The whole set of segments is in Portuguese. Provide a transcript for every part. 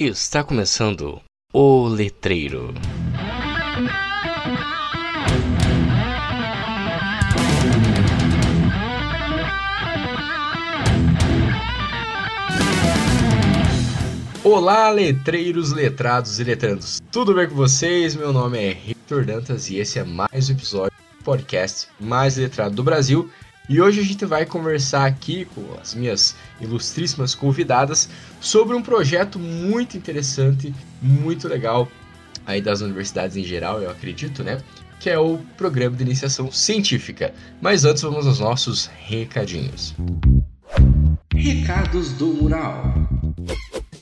Está começando o Letreiro. Olá, letreiros, letrados e letrandos. Tudo bem com vocês? Meu nome é Victor Dantas e esse é mais um episódio do podcast mais letrado do Brasil. E hoje a gente vai conversar aqui com as minhas ilustríssimas convidadas sobre um projeto muito interessante, muito legal aí das universidades em geral, eu acredito, né? Que é o programa de iniciação científica. Mas antes vamos aos nossos recadinhos. Recados do Mural.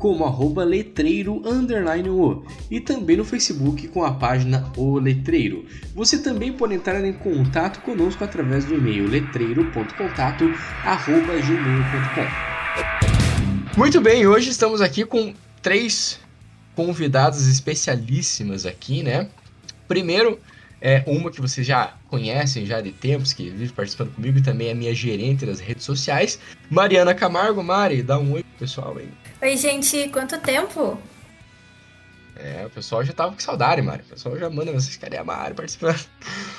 como arroba letreiro underline o e também no Facebook com a página O Letreiro. Você também pode entrar em contato conosco através do e-mail letreiro.contato arroba gmail.com. Muito bem, hoje estamos aqui com três convidadas especialíssimas aqui, né? Primeiro, é uma que vocês já conhecem já de tempos, que vive participando comigo e também é minha gerente das redes sociais, Mariana Camargo. Mari, dá um oi pro pessoal aí. Oi, gente, quanto tempo? É, o pessoal já tava com saudade, Mari. O pessoal já manda vocês, cadê a Mari participando?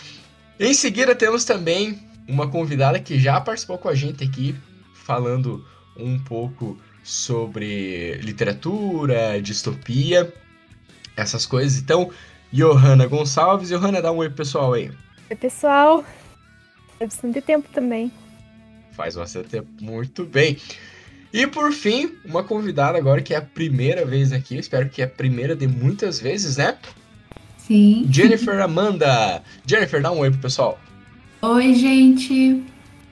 em seguida, temos também uma convidada que já participou com a gente aqui, falando um pouco sobre literatura, distopia, essas coisas. Então, Johanna Gonçalves. Johanna, dá um oi pro pessoal aí. Oi, pessoal. Faz bastante tempo também. Faz bastante tempo, muito bem. E por fim, uma convidada agora que é a primeira vez aqui, espero que é a primeira de muitas vezes, né? Sim. Jennifer Amanda. Jennifer, dá um oi pro pessoal. Oi, gente.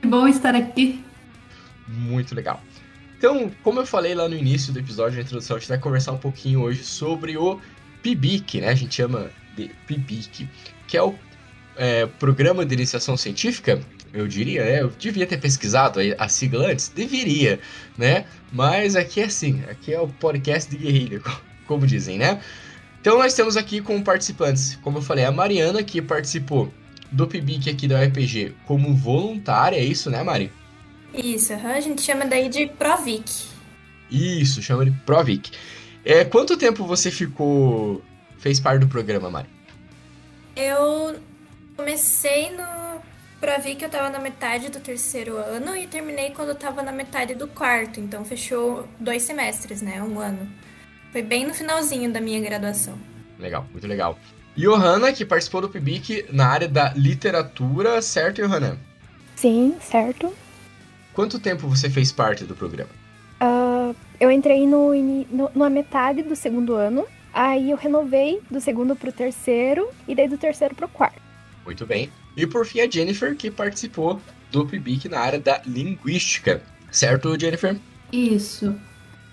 Que bom estar aqui. Muito legal. Então, como eu falei lá no início do episódio, na introdução, a gente vai conversar um pouquinho hoje sobre o PIBIC, né? A gente chama de PIBIC, que é o é, Programa de Iniciação Científica, eu diria, né? Eu devia ter pesquisado a sigla antes, deveria, né? Mas aqui é assim, aqui é o podcast de guerrilha, como dizem, né? Então nós temos aqui como participantes, como eu falei, a Mariana, que participou do PIBIC aqui da UEPG como voluntária, é isso, né, Mari? Isso, a gente chama daí de Provic. Isso, chama de Provic. É, quanto tempo você ficou. fez parte do programa, Mari? Eu comecei no Provic, eu tava na metade do terceiro ano e terminei quando eu tava na metade do quarto. Então fechou dois semestres, né? Um ano. Foi bem no finalzinho da minha graduação. Legal, muito legal. Johanna, que participou do PIBIC na área da literatura, certo, Johanna? Sim, certo. Quanto tempo você fez parte do programa? Eu entrei no, no, na metade do segundo ano, aí eu renovei do segundo pro terceiro e daí do terceiro pro quarto. Muito bem. E por fim a Jennifer, que participou do PIBIC na área da linguística. Certo, Jennifer? Isso.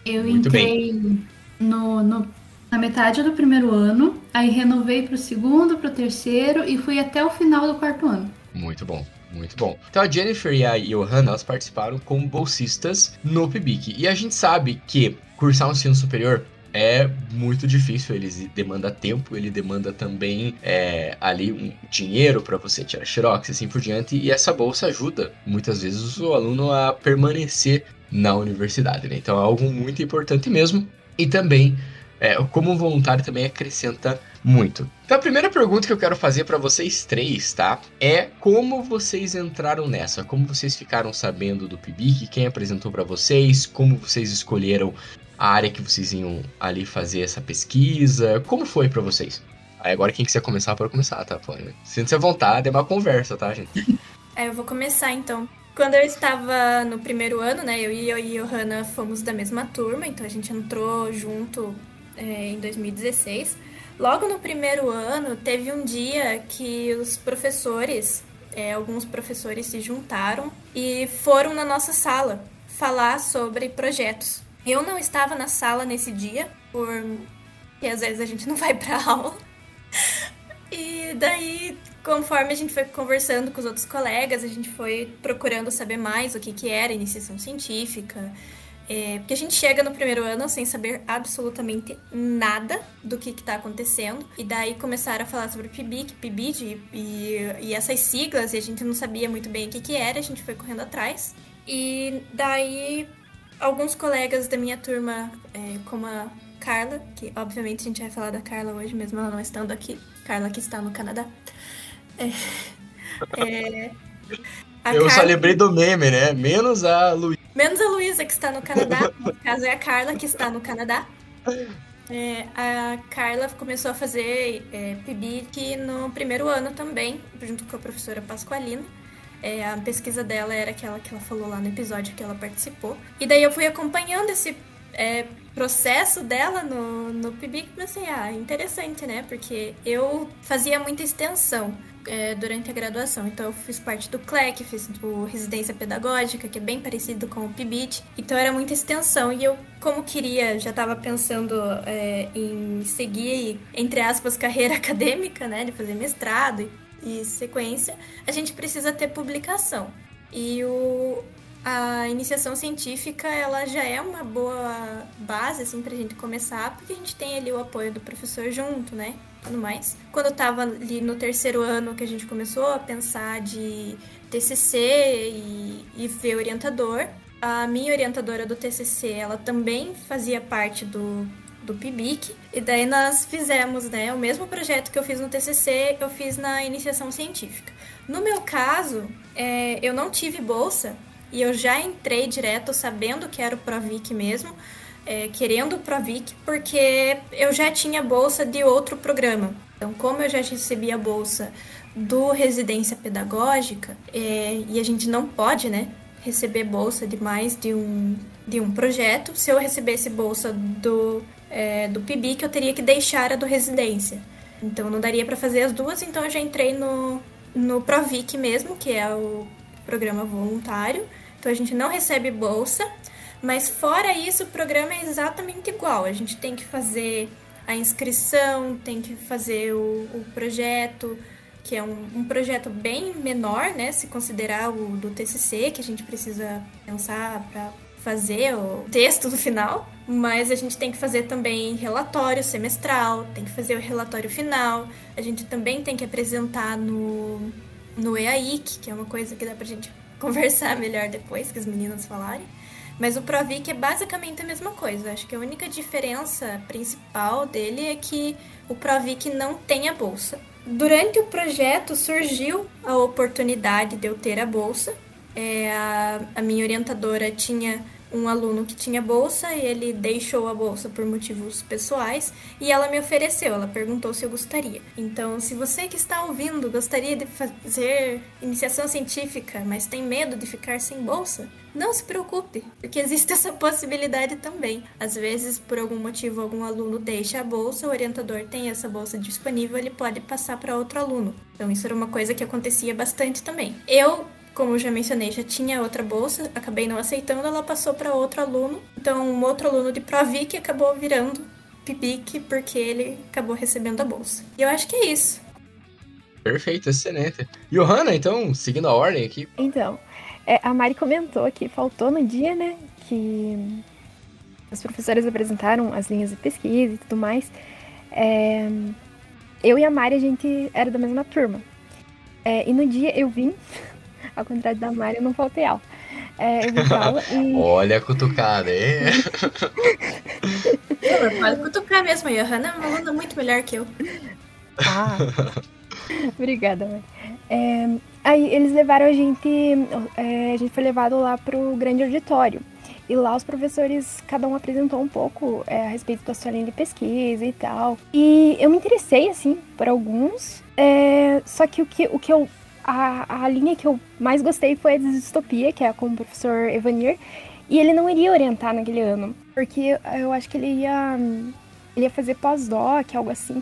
Eu Muito entrei bem. No, no, na metade do primeiro ano, aí renovei pro segundo, pro terceiro e fui até o final do quarto ano. Muito bom. Muito bom. Então a Jennifer e a Johanna elas participaram como bolsistas no PIBIC. E a gente sabe que cursar um ensino superior é muito difícil, ele demanda tempo, ele demanda também é, ali um dinheiro para você tirar xerox e assim por diante, e essa bolsa ajuda muitas vezes o aluno a permanecer na universidade, né? Então é algo muito importante mesmo, e também é, como voluntário também acrescenta muito. Então a primeira pergunta que eu quero fazer para vocês três, tá? É como vocês entraram nessa? Como vocês ficaram sabendo do PIBIC? Quem apresentou para vocês? Como vocês escolheram a área que vocês iam ali fazer essa pesquisa? Como foi para vocês? Aí agora quem quiser começar pode começar, tá? Sinta-se à vontade, é uma conversa, tá, gente? É, eu vou começar então. Quando eu estava no primeiro ano, né, eu e eu e Johanna fomos da mesma turma, então a gente entrou junto é, em 2016. Logo no primeiro ano, teve um dia que os professores, é, alguns professores se juntaram e foram na nossa sala falar sobre projetos. Eu não estava na sala nesse dia, porque às vezes a gente não vai para aula. E daí, conforme a gente foi conversando com os outros colegas, a gente foi procurando saber mais o que, que era iniciação científica. É, porque a gente chega no primeiro ano sem saber absolutamente nada do que está acontecendo. E daí começaram a falar sobre PIBIC, PIBID e, e, essas siglas, e a gente não sabia muito bem o que, que era, a gente foi correndo atrás. E daí alguns colegas da minha turma, é, como a Carla, que obviamente a gente vai falar da Carla hoje, mesmo ela não estando aqui. Carla que está no Canadá. É, é, eu Carla... só lembrei do meme, né? Menos a Luísa. Menos a Luísa, que está no Canadá. No caso, é a Carla, que está no Canadá. É, a Carla começou a fazer é, PIBIC no primeiro ano também, junto com a professora Pasqualina. É, a pesquisa dela era aquela que ela falou lá no episódio que ela participou. E daí eu fui acompanhando esse é, processo dela no, no PIBIC pensei, ah, interessante, né? Porque eu fazia muita extensão é, durante a graduação. Então eu fiz parte do CLEC, fiz do Residência Pedagógica, que é bem parecido com o PIBIT. Então era muita extensão e eu, como queria, já estava pensando é, em seguir, entre aspas, carreira acadêmica, né? De fazer mestrado e, e sequência, a gente precisa ter publicação. E o, a iniciação científica ela já é uma boa base assim pra gente começar, porque a gente tem ali o apoio do professor junto, né? Tudo mais. Quando eu tava ali no terceiro ano que a gente começou a pensar de TCC e, e ver orientador, a minha orientadora do TCC, ela também fazia parte do do PIBIC, e daí nós fizemos, né, o mesmo projeto que eu fiz no TCC, eu fiz na iniciação científica. No meu caso, é, eu não tive bolsa, e eu já entrei direto sabendo que era o Provic mesmo, é, querendo o Provic, porque eu já tinha bolsa de outro programa. Então, como eu já recebi a bolsa do Residência Pedagógica, é, e a gente não pode, né, receber bolsa de mais de um, de um projeto, se eu recebesse bolsa do, é, do PIBIC, eu teria que deixar a do Residência. Então, não daria para fazer as duas, então eu já entrei no, no Provic mesmo, que é o programa voluntário. Então a gente não recebe bolsa, mas fora isso o programa é exatamente igual. A gente tem que fazer a inscrição, tem que fazer o, o projeto, que é um, um, projeto bem menor, né? Se considerar o do TCC, que a gente precisa pensar para fazer o texto no final, mas a gente tem que fazer também relatório semestral, tem que fazer o relatório final, a gente também tem que apresentar no, no EAIC, que é uma coisa que dá pra gente conversar melhor depois que as meninas falarem. Mas o Provic é basicamente a mesma coisa. Acho que a única diferença principal dele é que o Provic não tem a bolsa. Durante o projeto surgiu a oportunidade de eu ter a bolsa. É, a, a minha orientadora tinha um aluno que tinha bolsa e ele deixou a bolsa por motivos pessoais e ela me ofereceu, ela perguntou se eu gostaria. Então, se você que está ouvindo gostaria de fazer iniciação científica, mas tem medo de ficar sem bolsa, não se preocupe, porque existe essa possibilidade também. Às vezes, por algum motivo, algum aluno deixa a bolsa, o orientador tem essa bolsa disponível, ele pode passar para outro aluno. Então, isso era uma coisa que acontecia bastante também. Eu como eu já mencionei, já tinha outra bolsa, acabei não aceitando, ela passou para outro aluno. Então, um outro aluno de Provic acabou virando Pipic porque ele acabou recebendo a bolsa. E eu acho que é isso. Perfeito, excelente. Johanna, então, seguindo a ordem aqui. Então, é, a Mari comentou que faltou no dia, né, que os professores apresentaram as linhas de pesquisa e tudo mais. É, eu e a Mari, a gente era da mesma turma. É, e no dia eu vim ao contrário da Mari, eu não faltei aula. É, eu vim aula e... Olha a cutucada, hein? Pode cutucar mesmo, a Johanna é uma aluna muito melhor que eu. Ah, obrigada, Mari. É, aí eles levaram a gente, é, a gente foi levado lá pro grande auditório. E lá os professores, cada um apresentou um pouco é, a respeito da sua linha de pesquisa e tal. E eu me interessei, assim, por alguns. É, só que o que, o que eu a, a linha que eu mais gostei foi a de distopia, que é com o professor Evanir. E ele não iria orientar naquele ano, porque eu acho que ele ia, ele ia fazer pós-doc, algo assim.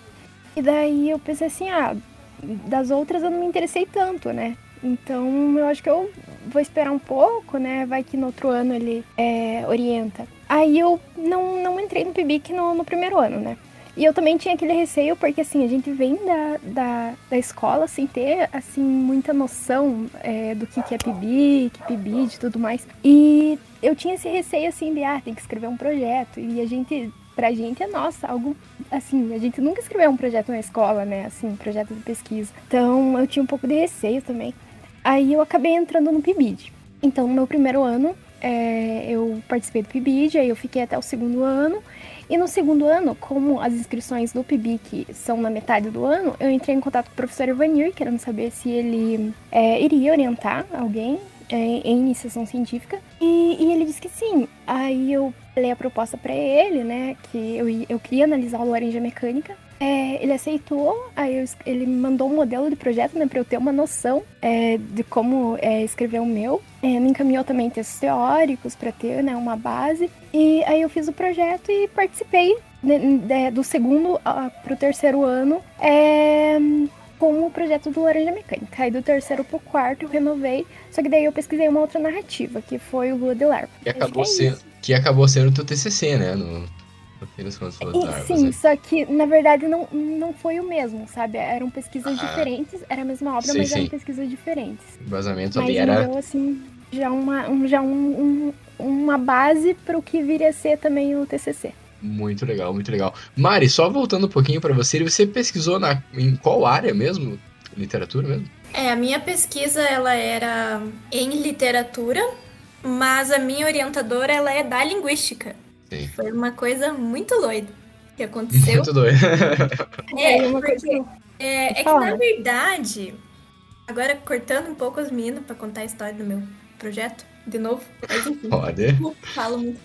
E daí eu pensei assim, ah, das outras eu não me interessei tanto, né? Então eu acho que eu vou esperar um pouco, né? Vai que no outro ano ele é, orienta. Aí eu não, não entrei no PIBIC no, no primeiro ano, né? E eu também tinha aquele receio, porque assim, a gente vem da, da, da escola sem ter, assim, muita noção é, do que, que é PIB, que PIBID e tudo mais. E eu tinha esse receio, assim, de, ah, tem que escrever um projeto. E a gente, pra gente é, nossa, algo, assim, a gente nunca escreveu um projeto na escola, né, assim, projeto de pesquisa. Então, eu tinha um pouco de receio também. Aí eu acabei entrando no PIBID. Então, no meu primeiro ano, é, eu participei do PIBID, aí eu fiquei até o segundo ano. E no segundo ano, como as inscrições do PIBIC são na metade do ano, eu entrei em contato com o professor Ivanir, querendo saber se ele é, iria orientar alguém é, em iniciação científica. E, e, ele disse que sim. Aí eu dei a proposta para ele, né, que eu, eu queria analisar o laranja mecânica. É, ele aceitou, aí eu, ele me mandou um modelo de projeto, né, para eu ter uma noção é, de como é, escrever o meu. É, me encaminhou também textos teóricos para ter, né, uma base. E aí eu fiz o projeto e participei de, de, do segundo para o terceiro ano é, com o projeto do Laranja Mecânica. Aí do terceiro para o quarto eu renovei, só que daí eu pesquisei uma outra narrativa, que foi o Lua de Larva. Que acabou, é sendo, que acabou sendo o teu TCC, né? No e, sim, só que na verdade não, não foi o mesmo, sabe? Eram pesquisas ah, diferentes, era a mesma obra, sim, mas sim. eram pesquisas diferentes. O vazamento ali era. Deu, assim, já uma, um, já um, um, uma base para o que viria a ser também o TCC. Muito legal, muito legal. Mari, só voltando um pouquinho para você, você pesquisou na, em qual área mesmo? Literatura mesmo? É, a minha pesquisa ela era em literatura, mas a minha orientadora ela é da linguística. Sim. Foi uma coisa muito doida que aconteceu. Muito doida. É, é, porque, é, é que na verdade, agora cortando um pouco os meninos para contar a história do meu projeto, de novo, mas enfim. Pode. Falo muito.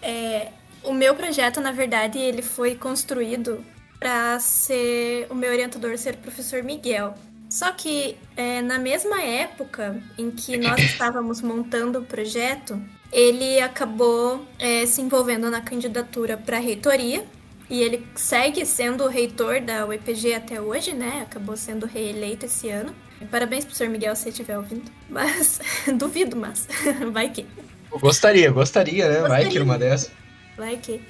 É, o meu projeto, na verdade, ele foi construído para ser o meu orientador ser o professor Miguel. Só que é, na mesma época em que nós estávamos montando o projeto, ele acabou é, se envolvendo na candidatura para a reitoria e ele segue sendo o reitor da UEPG até hoje, né? Acabou sendo reeleito esse ano. Parabéns pro Sr. Miguel se estiver ouvindo. Mas duvido, mas vai que. Gostaria, gostaria, né? Gostaria. Vai que numa dessa. Vai que.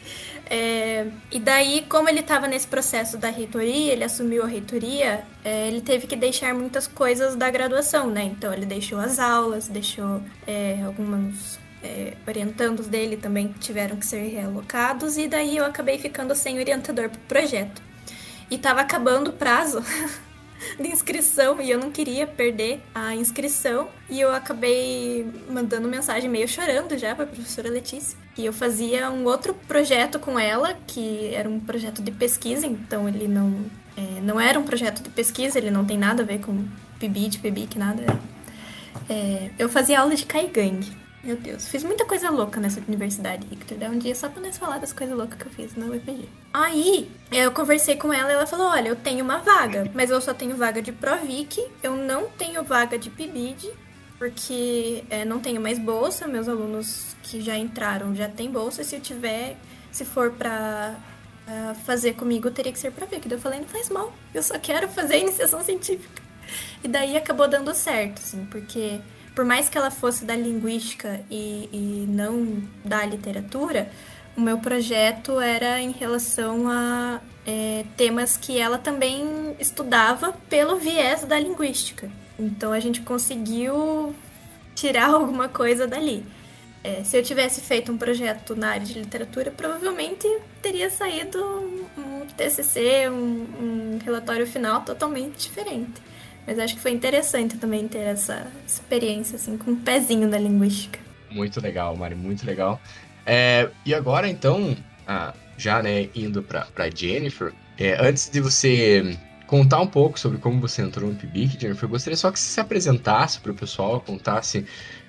É, e daí, como ele estava nesse processo da reitoria, ele assumiu a reitoria, é, ele teve que deixar muitas coisas da graduação, né? Então ele deixou as aulas, deixou é, alguns é, orientandos dele também tiveram que ser realocados, e daí eu acabei ficando sem orientador pro projeto. E tava acabando o prazo de inscrição e eu não queria perder a inscrição. E eu acabei mandando mensagem meio chorando já pra professora Letícia. E eu fazia um outro projeto com ela, que era um projeto de pesquisa, então ele não, é, não era um projeto de pesquisa, ele não tem nada a ver com PIBID, PIBIC, nada. É, eu fazia aula de Kaigang. Meu Deus, fiz muita coisa louca nessa universidade, Victor. Dá um dia só pra nós falar das coisas loucas que eu fiz no UPG. Aí, eu conversei com ela e ela falou: Olha, eu tenho uma vaga, mas eu só tenho vaga de Provic, eu não tenho vaga de PIBID, porque é, não tenho mais bolsa. Meus alunos que já entraram já têm bolsa. Se eu tiver, se for pra uh, fazer comigo, teria que ser Provic. Daí eu falei: Não faz mal, eu só quero fazer iniciação científica. E daí acabou dando certo, assim, porque por mais que ela fosse da linguística e, e não da literatura, o meu projeto era em relação a é, temas que ela também estudava pelo viés da linguística. Então a gente conseguiu tirar alguma coisa dali. É, se eu tivesse feito um projeto na área de literatura, provavelmente teria saído um, um TCC, um, um relatório final totalmente diferente. Mas acho que foi interessante também ter essa experiência, assim, com um pezinho da linguística. Muito legal, Mari, muito legal. É, e agora, então, ah, já né, indo para Jennifer, é, antes de você contar um pouco sobre como você entrou no PIBIC, Jennifer, gostaria só que você se apresentasse para o pessoal, contasse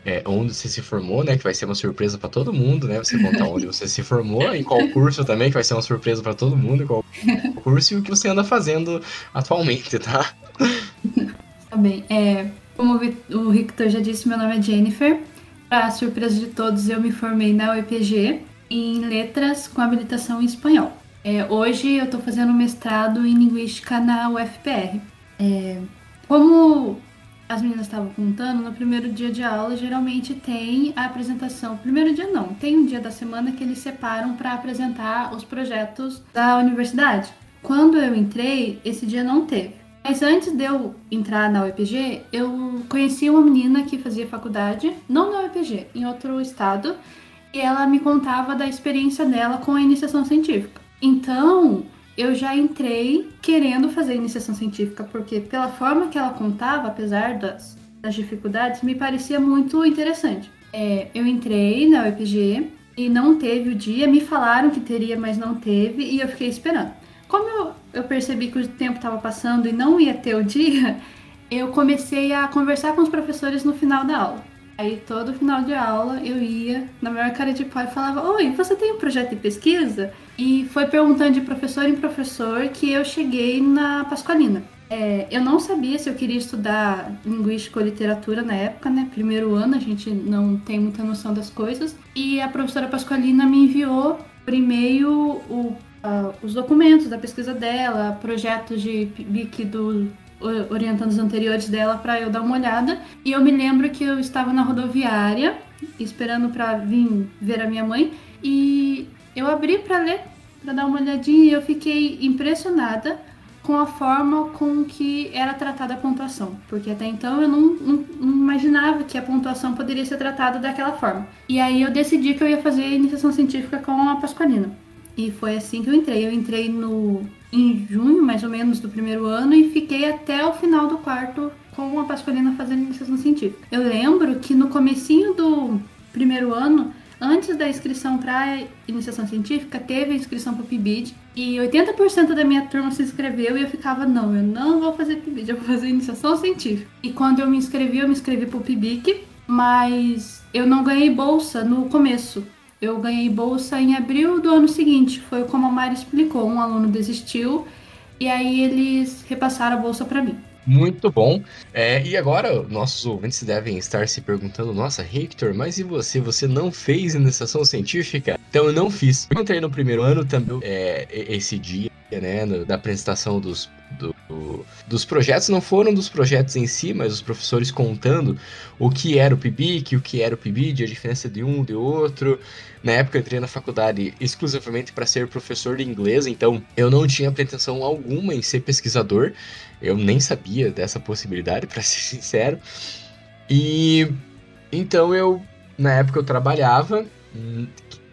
é, onde você se formou, né? Que vai ser uma surpresa para todo mundo, né? Você contar onde você se formou, em qual curso também, que vai ser uma surpresa para todo mundo, qual curso e o que você anda fazendo atualmente, tá? Tá bem. É, como o Victor já disse, meu nome é Jennifer. Para surpresa de todos, eu me formei na UEPG em letras com habilitação em espanhol. É, hoje eu estou fazendo mestrado em linguística na UFPR. É, como as meninas estavam contando, no primeiro dia de aula geralmente tem a apresentação. Primeiro dia não, tem um dia da semana que eles separam para apresentar os projetos da universidade. Quando eu entrei, esse dia não teve. Mas antes de eu entrar na UEPG, eu conheci uma menina que fazia faculdade, não na UEPG, em outro estado, e ela me contava da experiência dela com a iniciação científica. Então, eu já entrei querendo fazer iniciação científica, porque pela forma que ela contava, apesar das, das dificuldades, me parecia muito interessante. É, eu entrei na UEPG e não teve o dia, me falaram que teria, mas não teve, e eu fiquei esperando. Como eu, eu percebi que o tempo estava passando e não ia ter o dia, eu comecei a conversar com os professores no final da aula. Aí todo final de aula eu ia na maior cara de pau e falava: Oi, você tem um projeto de pesquisa? E foi perguntando de professor em professor que eu cheguei na Pasqualina. É, eu não sabia se eu queria estudar linguística ou literatura na época, né? Primeiro ano, a gente não tem muita noção das coisas. E a professora Pasqualina me enviou por e-mail o, uh, os documentos da pesquisa dela, projetos de PIBIC do orientandos anteriores dela para eu dar uma olhada. E eu me lembro que eu estava na rodoviária esperando para vir ver a minha mãe e eu abri para ler, para dar uma olhadinha e eu fiquei impressionada com a forma com que era tratada a pontuação, porque até então eu não, não, não, imaginava que a pontuação poderia ser tratada daquela forma. E aí eu decidi que eu ia fazer iniciação científica com a Pasqualina. E foi assim que eu entrei. Eu entrei no em junho, mais ou menos, do primeiro ano e fiquei até o final do quarto com a Pasqualina fazendo iniciação científica. Eu lembro que no comecinho do primeiro ano, antes da inscrição para iniciação científica, teve a inscrição para o PIBID e 80% da minha turma se inscreveu e eu ficava, não, eu não vou fazer PIBID, eu vou fazer iniciação científica. E quando eu me inscrevi, eu me inscrevi para o PIBIC, mas eu não ganhei bolsa no começo. Eu ganhei bolsa em abril do ano seguinte. Foi como a Mari explicou. Um aluno desistiu e aí eles repassaram a bolsa para mim. Muito bom. É, e agora, nossos ouvintes devem estar se perguntando: Nossa, Hector, mas e você? Você não fez iniciação científica? Então eu não fiz. Eu entrei no primeiro ano também, é, esse dia, né, da apresentação dos do, do, dos projetos não foram dos projetos em si, mas os professores contando o que era o PIBIC, o que era o PIBID, a diferença de um de outro. Na época eu entrei na faculdade exclusivamente para ser professor de inglês, então eu não tinha pretensão alguma em ser pesquisador. Eu nem sabia dessa possibilidade, para ser sincero. E então eu, na época eu trabalhava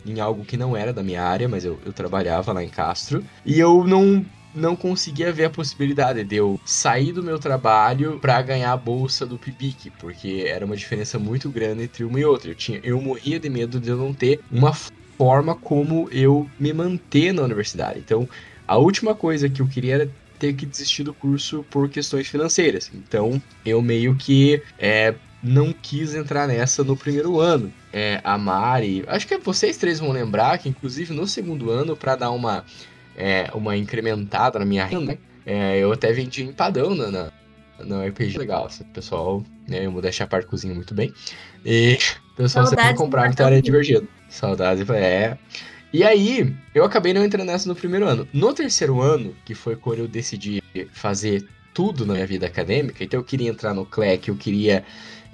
em, algo que não era da minha área, mas eu, eu trabalhava lá em Castro. E eu não não conseguia ver a possibilidade de eu sair do meu trabalho para ganhar a bolsa do PIBIC, porque era uma diferença muito grande entre uma e outra. Eu, tinha, eu morria de medo de eu não ter uma forma como eu me manter na universidade. Então, a última coisa que eu queria era ter que desistir do curso por questões financeiras. Então, eu meio que é, não quis entrar nessa no primeiro ano. É, a Mari, acho que vocês três vão lembrar que, inclusive, no segundo ano, para dar uma é, uma incrementada na minha renda, é, eu até vendi empadão na, na, na RPG legal. Assim, pessoal, né, eu vou deixar a parte cozinha muito bem. E o pessoal Saudades sempre comprar, então era divertido. Saudades, é. E aí, eu acabei não entrando nessa no primeiro ano. No terceiro ano, que foi quando eu decidi fazer tudo na minha vida acadêmica, então eu queria entrar no CLEC, eu queria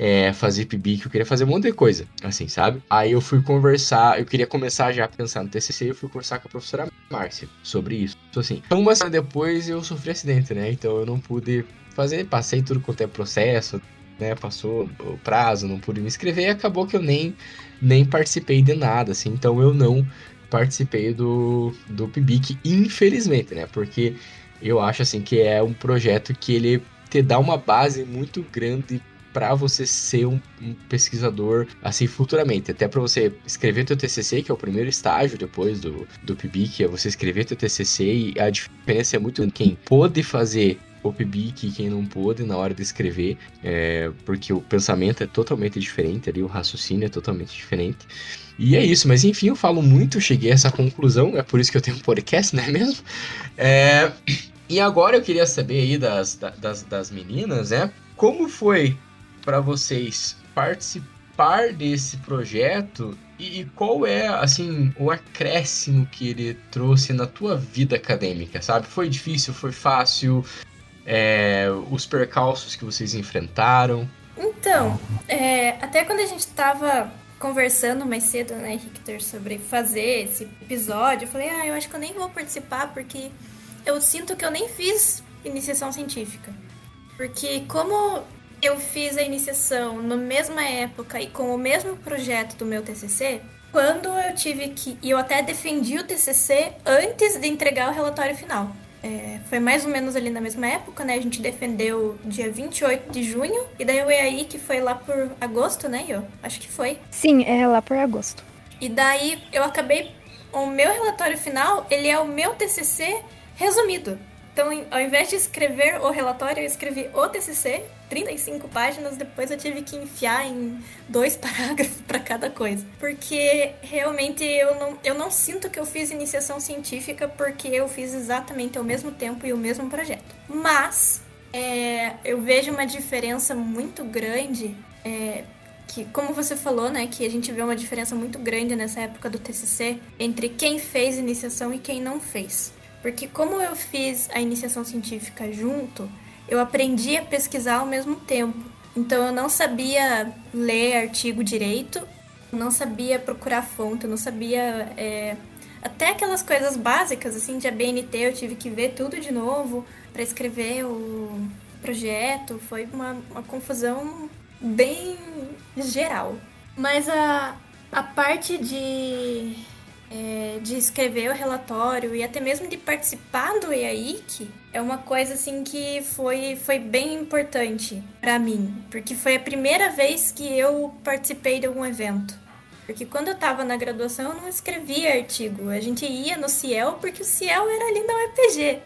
é, fazer PIBIC, eu queria fazer um monte de coisa, assim, sabe? Aí eu fui conversar, eu queria começar já a pensar no TCC, eu fui conversar com a professora Márcia sobre isso, assim. Então, uma semana depois eu sofri acidente, né? Então eu não pude fazer, passei tudo quanto é processo, né? Passou o prazo, não pude me inscrever e acabou que eu nem, nem participei de nada, assim. Então eu não participei do, do PIBIC, infelizmente, né? Porque eu acho, assim, que é um projeto que ele te dá uma base muito grande para você ser um, um, pesquisador assim futuramente, até para você escrever teu TCC, que é o primeiro estágio depois do, do PIBIC, é você escrever teu TCC e a diferença é muito quem pôde fazer o PIBIC quem não pôde na hora de escrever, é, porque o pensamento é totalmente diferente ali, o raciocínio é totalmente diferente. E é isso, mas enfim, eu falo muito, cheguei a essa conclusão, é por isso que eu tenho um podcast, não é mesmo? É, e agora eu queria saber aí das, das, das meninas, né? Como foi para vocês participar desse projeto e qual é, assim, o acréscimo que ele trouxe na tua vida acadêmica, sabe? Foi difícil, foi fácil? é, os percalços que vocês enfrentaram. Então, é, até quando a gente tava conversando mais cedo, né, Richter, sobre fazer esse episódio, eu falei, ah, eu acho que eu nem vou participar porque eu sinto que eu nem fiz iniciação científica. Porque como eu fiz a iniciação na mesma época e com o mesmo projeto do meu TCC, quando eu tive que. E eu até defendi o TCC antes de entregar o relatório final. É, foi mais ou menos ali na mesma época, né? A gente defendeu dia 28 de junho. E daí o EAI, que foi lá por agosto, né, eu? Acho que foi. Sim, é lá por agosto. E daí eu acabei. O meu relatório final, ele é o meu TCC resumido. Então, ao invés de escrever o relatório, eu escrevi o TCC, 35 páginas, depois eu tive que enfiar em dois parágrafos para cada coisa. Porque realmente eu não, eu não sinto que eu fiz iniciação científica porque eu fiz exatamente ao mesmo tempo e o mesmo projeto. Mas é, eu vejo uma diferença muito grande. É, que, como você falou, né, que a gente vê uma diferença muito grande nessa época do TCC entre quem fez iniciação e quem não fez. Porque como eu fiz a iniciação científica junto, eu aprendi a pesquisar ao mesmo tempo. Então eu não sabia ler artigo direito, não sabia procurar fonte, não sabia é, até aquelas coisas básicas assim de ABNT eu tive que ver tudo de novo para escrever o projeto. Foi uma, uma confusão bem geral. Mas a, a parte de é, de escrever o relatório e até mesmo de participar do EAIC é uma coisa assim que foi, foi bem importante para mim, porque foi a primeira vez que eu participei de algum evento. Porque quando eu estava na graduação eu não escrevia artigo, a gente ia no Ciel porque o Ciel era ali na UEPG.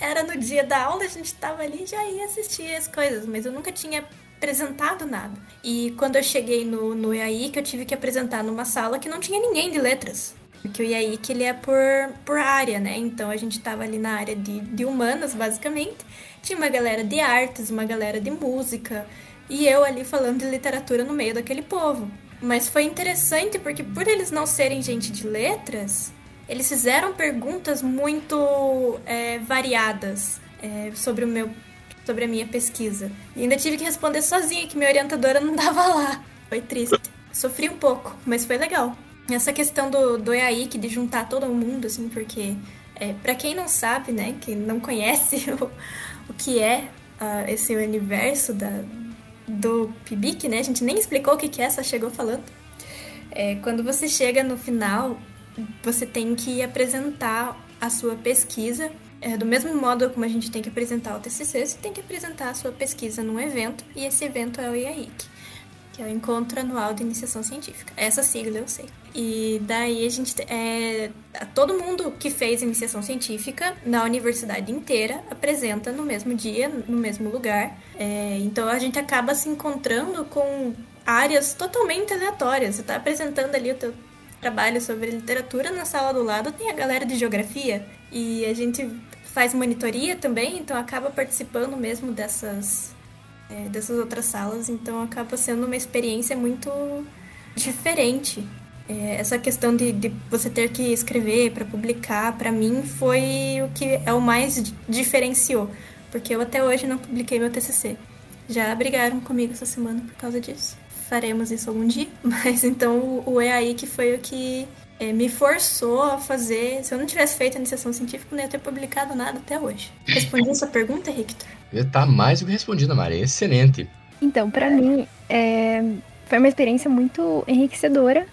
Era no dia da aula, a gente estava ali e já ia assistir as coisas, mas eu nunca tinha apresentado nada. E quando eu cheguei no, no EAI, que eu tive que apresentar numa sala que não tinha ninguém de letras. Porque o IAIC ele é por, por área, né? Então a gente tava ali na área de, de humanas, basicamente. Tinha uma galera de artes, uma galera de música. E eu ali falando de literatura no meio daquele povo. Mas foi interessante porque por eles não serem gente de letras, eles fizeram perguntas muito é, variadas é, sobre o meu sobre a minha pesquisa. E ainda tive que responder sozinha, que minha orientadora não dava lá. Foi triste. Sofri um pouco, mas foi legal. Essa questão do, do EAIC, de juntar todo mundo, assim, porque é, para quem não sabe, né, quem não conhece o, o que é uh, esse universo da, do PIBIC, né, a gente nem explicou o que, que é, só chegou falando. É, quando você chega no final, você tem que apresentar a sua pesquisa. É, do mesmo modo como a gente tem que apresentar o TCC, você tem que apresentar a sua pesquisa num evento, e esse evento é o IAIC que é o Encontro Anual de Iniciação Científica. Essa sigla eu sei. E daí a gente é, todo mundo que fez iniciação científica na universidade inteira apresenta no mesmo dia, no mesmo lugar. É, então a gente acaba se encontrando com áreas totalmente aleatórias. Você está apresentando ali o teu trabalho sobre literatura na sala do lado tem a galera de geografia e a gente faz monitoria também, então acaba participando mesmo dessas é, dessas outras salas, então acaba sendo uma experiência muito diferente. É, essa questão de, de, você ter que escrever para publicar, para mim, foi o que é o mais diferenciou, porque eu até hoje não publiquei meu TCC. Já brigaram comigo essa semana por causa disso. Faremos isso algum dia, mas então o EAI que foi o que é, me forçou a fazer. Se eu não tivesse feito a iniciação científica, eu não ia ter publicado nada até hoje. Respondi essa pergunta, Victor? Tá mais do que respondida, Maria. Excelente. Então, para mim, é, foi uma experiência muito enriquecedora.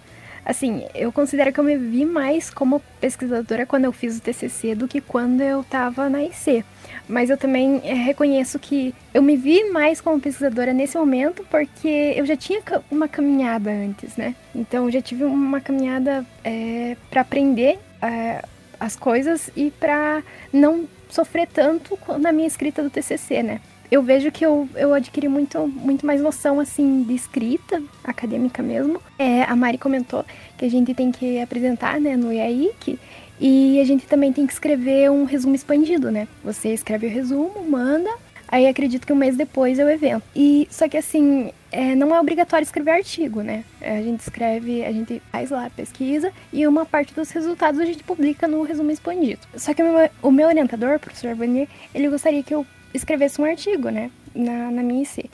Assim, eu considero que eu me vi mais como pesquisadora quando eu fiz o TCC do que quando eu estava na IC. Mas eu também é, reconheço que eu me vi mais como pesquisadora nesse momento porque eu já tinha uma caminhada antes, né? Então eu já tive uma caminhada é, para aprender é, as coisas e para não sofrer tanto na minha escrita do TCC, né? Eu vejo que eu, eu adquiri muito, muito mais noção, assim, de escrita acadêmica mesmo. É, a Mari comentou que a gente tem que apresentar, né, no IAIC, e a gente também tem que escrever um resumo expandido, né? Você escreve o resumo, manda, aí acredito que um mês depois é o evento. E só que assim, é, não é obrigatório escrever artigo, né? A gente escreve, a gente faz lá a pesquisa e uma parte dos resultados a gente publica no resumo expandido. Só que o meu, o meu orientador, o professor Vanir, ele gostaria que eu escrevesse um artigo, né, na, na minha IC.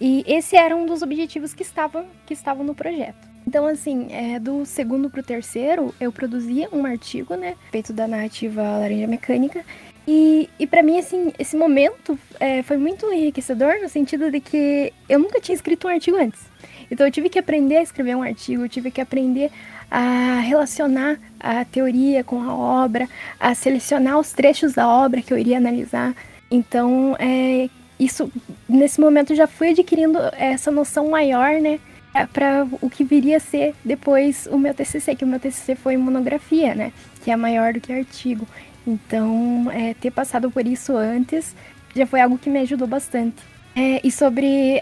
E esse era um dos objetivos que estavam, que estavam no projeto. Então, assim, é, do segundo para o terceiro, eu produzia um artigo, né, feito da narrativa Laranja Mecânica. E, e para mim, assim, esse momento é, foi muito enriquecedor no sentido de que eu nunca tinha escrito um artigo antes. Então, eu tive que aprender a escrever um artigo, eu tive que aprender a relacionar a teoria com a obra, a selecionar os trechos da obra que eu iria analisar. Então, é, isso nesse momento já fui adquirindo essa noção maior, né, para o que viria a ser depois o meu TCC, que o meu TCC foi monografia, né, que é maior do que artigo. Então, é, ter passado por isso antes já foi algo que me ajudou bastante. É, e sobre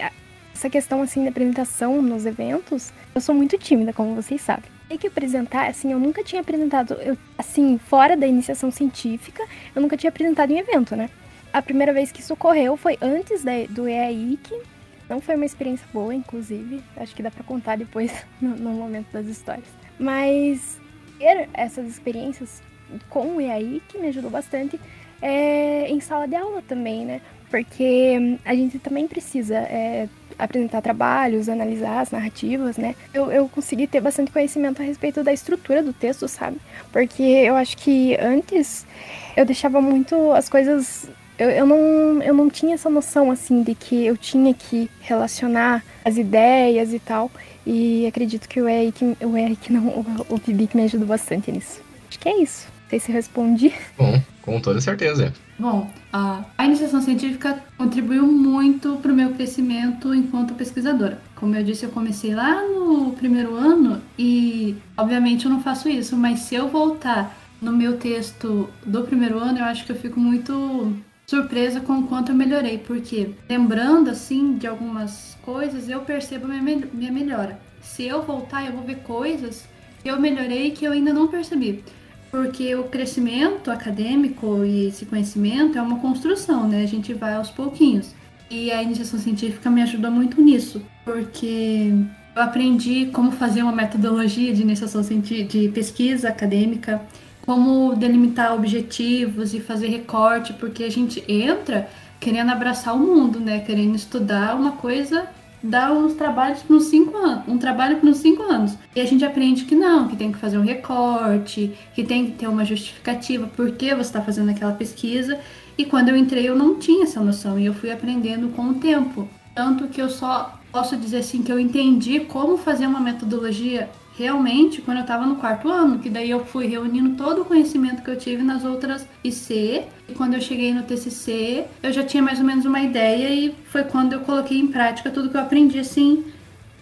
essa questão assim da apresentação nos eventos, eu sou muito tímida, como vocês sabem. Tem que apresentar, assim, eu nunca tinha apresentado, eu, assim, fora da iniciação científica, eu nunca tinha apresentado em evento, né? A primeira vez que isso ocorreu foi antes da, do EAIC. Não foi uma experiência boa, inclusive. Acho que dá para contar depois, no, no, momento das histórias. Mas ter essas experiências com o EAIC me ajudou bastante é, em sala de aula também, né? Porque a gente também precisa é, apresentar trabalhos, analisar as narrativas, né? Eu, eu consegui ter bastante conhecimento a respeito da estrutura do texto, sabe? Porque eu acho que antes eu deixava muito as coisas eu, eu, não, eu não tinha essa noção, assim, de que eu tinha que relacionar as ideias e tal. E acredito que o Eric, o Eric não, o, o Bibi me ajudou bastante nisso. Acho que é isso. Não sei se respondi. Bom, com toda certeza. Bom, a, a iniciação científica contribuiu muito para o meu crescimento enquanto pesquisadora. Como eu disse, eu comecei lá no primeiro ano e, obviamente, eu não faço isso, mas se eu voltar no meu texto do primeiro ano, eu acho que eu fico muito surpresa com o quanto eu melhorei, porque lembrando assim de algumas coisas, eu percebo minha, minha melhora. Se eu voltar, eu vou ver coisas que eu melhorei que eu ainda não percebi. Porque o crescimento acadêmico e esse conhecimento é uma construção, né? A gente vai aos pouquinhos. E a iniciação científica me ajudou muito nisso, porque eu aprendi como fazer uma metodologia de iniciação de pesquisa acadêmica, como delimitar objetivos e fazer recorte, porque a gente entra querendo abraçar o mundo, né? Querendo estudar uma coisa, dar uns trabalhos para uns cinco anos, um trabalho para uns cinco anos. E a gente aprende que não, que tem que fazer um recorte, que tem que ter uma justificativa por que você está fazendo aquela pesquisa. E quando eu entrei eu não tinha essa noção e eu fui aprendendo com o tempo. Tanto que eu só posso dizer assim que eu entendi como fazer uma metodologia realmente quando eu estava no quarto ano, que daí eu fui reunindo todo o conhecimento que eu tive nas outras IC, e quando eu cheguei no TCC, eu já tinha mais ou menos uma ideia e foi quando eu coloquei em prática tudo que eu aprendi assim,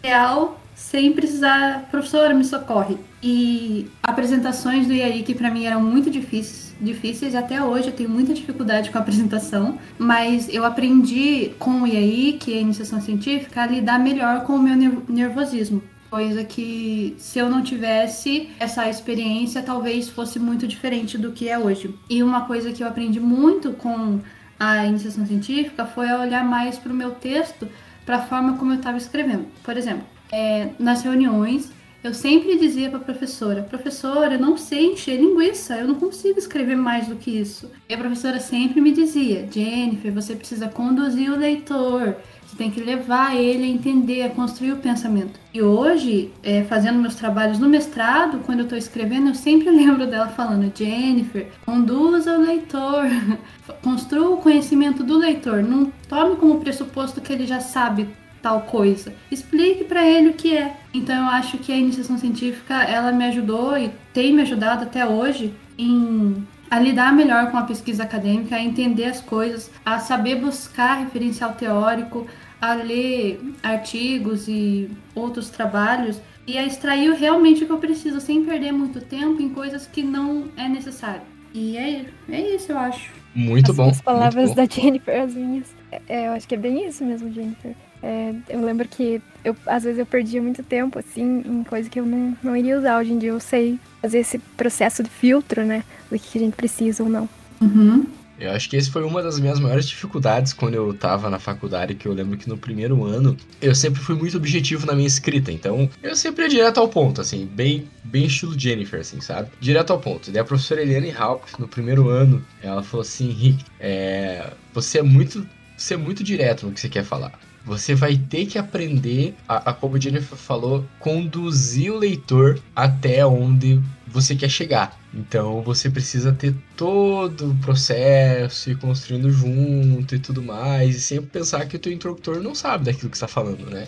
real, sem precisar, professora, me socorre. E apresentações do IAI que para mim eram muito difíceis, difíceis até hoje eu tenho muita dificuldade com a apresentação, mas eu aprendi com o IAI, que é a iniciação científica, a lidar melhor com o meu nervosismo coisa que se eu não tivesse essa experiência, talvez fosse muito diferente do que é hoje. E uma coisa que eu aprendi muito com a iniciação científica foi olhar mais para o meu texto, para a forma como eu estava escrevendo. Por exemplo, é, nas reuniões, eu sempre dizia para a professora: professora, eu não sei encher linguiça, eu não consigo escrever mais do que isso. E a professora sempre me dizia: Jennifer, você precisa conduzir o leitor, tem que levar ele a entender, a construir o pensamento. E hoje, é, fazendo meus trabalhos no mestrado, quando eu estou escrevendo, eu sempre lembro dela falando: Jennifer, conduza o leitor, construa o conhecimento do leitor, não tome como pressuposto que ele já sabe tal coisa. Explique para ele o que é. Então eu acho que a iniciação científica ela me ajudou e tem me ajudado até hoje em a lidar melhor com a pesquisa acadêmica, a entender as coisas, a saber buscar referencial teórico, a ler artigos e outros trabalhos e a extrair realmente o que eu preciso, sem perder muito tempo em coisas que não é necessário. E é, é isso, eu acho. Muito as, bom. As palavras bom. da Jennifer, as minhas. É, é, eu acho que é bem isso mesmo, Jennifer. É, eu lembro que eu, às vezes eu perdia muito tempo, assim, em coisa que eu não, não iria usar. Hoje em dia eu sei fazer esse processo de filtro, né? Do que a gente precisa ou não. Uhum. Eu acho que esse foi uma das minhas maiores dificuldades quando eu tava na faculdade, que eu lembro que no primeiro ano eu sempre fui muito objetivo na minha escrita, então eu sempre ia direto ao ponto, assim, bem, bem estilo Jennifer, assim, sabe? Direto ao ponto. E a professora Eliane Haupt, no primeiro ano, ela falou assim, Rick, é, você é muito, você é muito direto no que você quer falar. Você vai ter que aprender, a, a como a Jennifer falou, conduzir o leitor até onde você quer chegar. Então você precisa ter todo o processo e construindo junto e tudo mais, e sempre pensar que o teu interlocutor não sabe daquilo que está falando, né?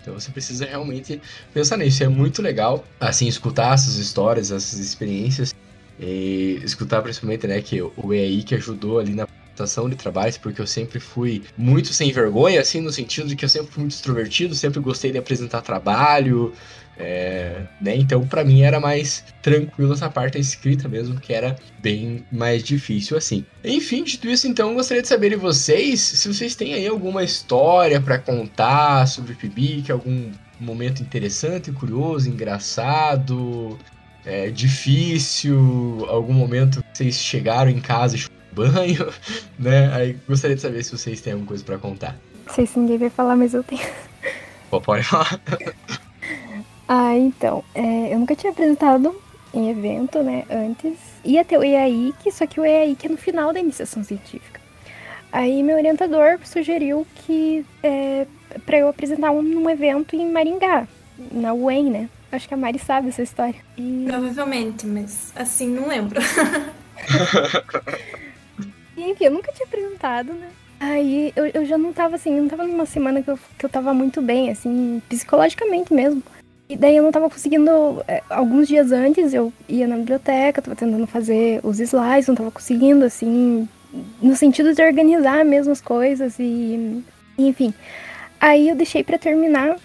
Então você precisa realmente pensar nisso. É muito legal, assim, escutar essas histórias, essas experiências, e escutar principalmente, né, que o EAI que ajudou ali na apresentação de trabalhos, porque eu sempre fui muito sem vergonha, assim, no sentido de que eu sempre fui muito extrovertido, sempre gostei de apresentar trabalho, é, né? Então, para mim era mais tranquilo essa parte da escrita mesmo, que era bem mais difícil assim. Enfim, dito isso, então, gostaria de saber de vocês se vocês têm aí alguma história para contar sobre PIBIC, algum momento interessante, curioso, engraçado, é, difícil, algum momento vocês chegaram em casa e banho, né? Aí gostaria de saber se vocês têm alguma coisa para contar. Não sei se ninguém vai falar, mas eu tenho. Pode falar. ah, então, é, eu nunca tinha apresentado em evento, né, antes. Ia ter o EAIC, só que o EAIC é no final da iniciação científica. Aí meu orientador sugeriu que é, para eu apresentar um, num evento em Maringá, na UEM, né? Acho que a Mari sabe essa história. E... Provavelmente, mas assim, não lembro. E, enfim, eu nunca tinha apresentado, né? Aí eu, eu já não tava assim, não tava numa semana que eu, que eu tava muito bem, assim, psicologicamente mesmo. E daí eu não tava conseguindo. É, alguns dias antes eu ia na biblioteca, tava tentando fazer os slides, não tava conseguindo, assim, no sentido de organizar mesmo as coisas e. Enfim. Aí eu deixei para terminar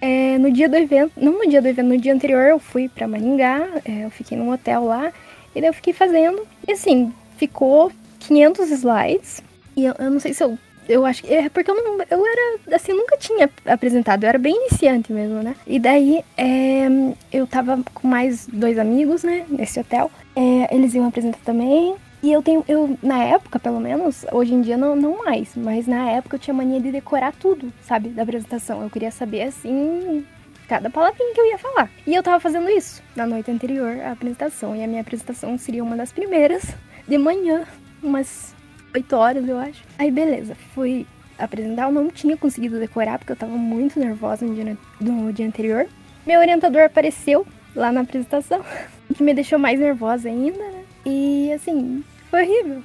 é, no dia do evento. Não no dia do evento, no dia anterior eu fui para Maringá, é, eu fiquei num hotel lá, e daí eu fiquei fazendo. E assim, ficou 500 slides. E eu, eu não sei se eu. Eu acho que. É porque eu não. Eu era. Assim, nunca tinha apresentado. Eu era bem iniciante mesmo, né? E daí é, eu tava com mais dois amigos, né? Nesse hotel. É, eles iam apresentar também. E eu tenho, eu, na época, pelo menos, hoje em dia não, não mais, mas na época eu tinha mania de decorar tudo, sabe, da apresentação. Eu queria saber, assim, cada palavrinha que eu ia falar. E eu tava fazendo isso na noite anterior à apresentação. E a minha apresentação seria uma das primeiras de manhã umas 8 horas, eu acho. Aí, beleza, fui apresentar. Eu não tinha conseguido decorar porque eu tava muito nervosa no dia, no dia anterior. Meu orientador apareceu lá na apresentação, que me deixou mais nervosa ainda, né? E assim, foi horrível.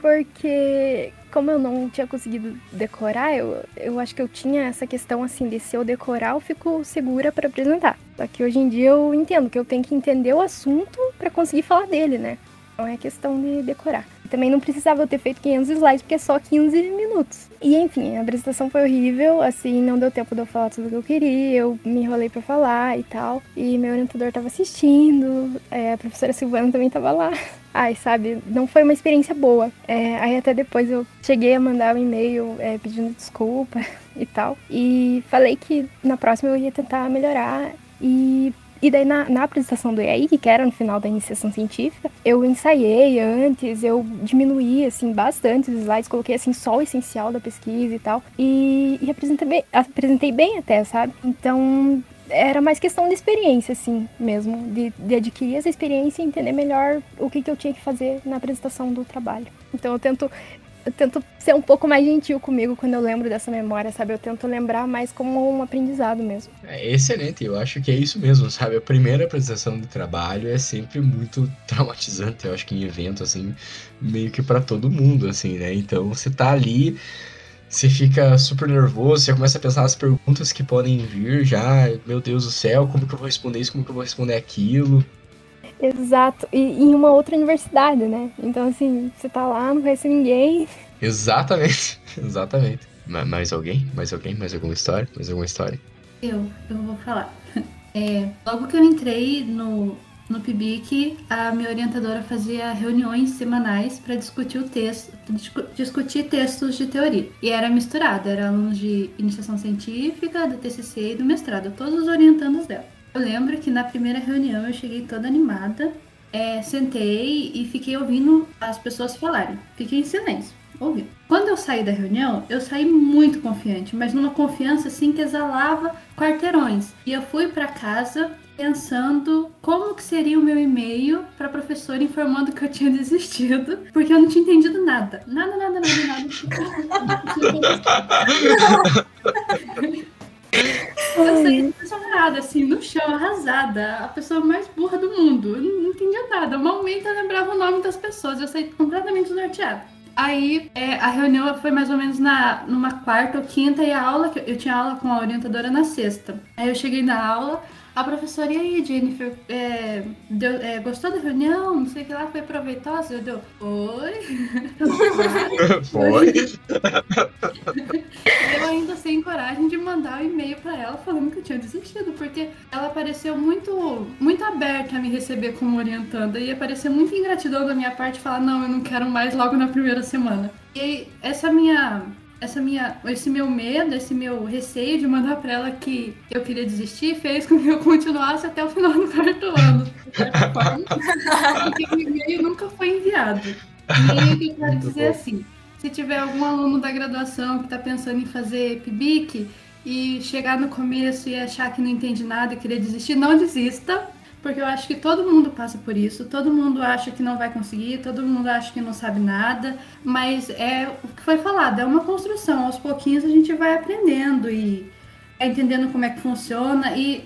Porque como eu não tinha conseguido decorar, eu, eu acho que eu tinha essa questão assim de se eu decorar, eu fico segura para apresentar. Só que hoje em dia eu entendo que eu tenho que entender o assunto para conseguir falar dele, né? Não é questão de decorar também não precisava ter feito 500 slides, porque é só 15 minutos. E enfim, a apresentação foi horrível, assim, não deu tempo de eu falar tudo o que eu queria, eu me enrolei para falar e tal. E meu orientador tava assistindo, é, a professora Silvana também tava lá. Ai, sabe, não foi uma experiência boa. É, aí até depois eu cheguei a mandar um e-mail é, pedindo desculpa e tal. E falei que na próxima eu ia tentar melhorar. E e daí na, na apresentação do EAIC, que era no final da iniciação científica, eu ensaiei antes, eu diminuí assim bastante os slides, coloquei assim só o essencial da pesquisa e tal. E, e apresentei, bem, apresentei bem até, sabe? Então era mais questão de experiência, assim, mesmo. De, de adquirir essa experiência e entender melhor o que, que eu tinha que fazer na apresentação do trabalho. Então eu tento eu tento ser um pouco mais gentil comigo quando eu lembro dessa memória, sabe? Eu tento lembrar mais como um aprendizado mesmo. É excelente, eu acho que é isso mesmo, sabe? A primeira apresentação de trabalho é sempre muito traumatizante, eu acho que em evento, assim, meio que para todo mundo, assim, né? Então você tá ali, você fica super nervoso, você começa a pensar nas perguntas que podem vir já, meu Deus do céu, como que eu vou responder isso, como que eu vou responder aquilo. Exato. E em uma outra universidade, né? Então, assim, você tá lá, não conhece ninguém. Exatamente. Exatamente. Mais alguém? Mais alguém? Mais alguma história? Mais alguma história? Eu, eu vou falar. É, logo que eu entrei no, no PIBIC, a minha orientadora fazia reuniões semanais para discutir o texto, discutir textos de teoria. E era misturado, era alunos de iniciação científica, do TCC e do mestrado, todos os orientandos dela. Eu lembro que na primeira reunião eu cheguei toda animada é, sentei e fiquei ouvindo as pessoas falarem. Fiquei em silêncio, ouvindo. Quando eu saí da reunião, eu saí muito confiante, mas numa confiança assim que exalava quarteirões. E eu fui para casa pensando como que seria o meu e-mail para professora informando que eu tinha desistido, porque eu não tinha entendido nada. Nada, nada, nada, nada. eu saí impressionada, assim, no chão, arrasada. A pessoa mais burra do mundo. Eu não entendia nada. Malmente eu lembrava o nome das pessoas. Eu saí completamente norteada. Aí é, a reunião foi mais ou menos na, numa quarta ou quinta e a aula, eu tinha aula com a orientadora na sexta. Aí eu cheguei na aula, a professora, e aí, Jennifer, é, deu, é, gostou da reunião? Não sei o que lá, foi proveitosa? Eu deu, foi. foi. eu ainda sem coragem de mandar o um e-mail para ela falando que eu tinha desistido, porque ela pareceu muito, muito aberta a me receber como orientanda e parecer muito ingratidão da minha parte falar, não, eu não quero mais logo na primeira semana. E aí, essa minha essa minha, esse meu medo, esse meu receio de mandar para ela que eu queria desistir fez com que eu continuasse até o final do quarto ano. porque o e-mail nunca foi enviado. E que eu quero dizer assim, se tiver algum aluno da graduação que está pensando em fazer PIBIC e chegar no começo e achar que não entende nada e querer desistir, não desista porque eu acho que todo mundo passa por isso, todo mundo acha que não vai conseguir, todo mundo acha que não sabe nada, mas é o que foi falado, é uma construção, aos pouquinhos a gente vai aprendendo e é entendendo como é que funciona e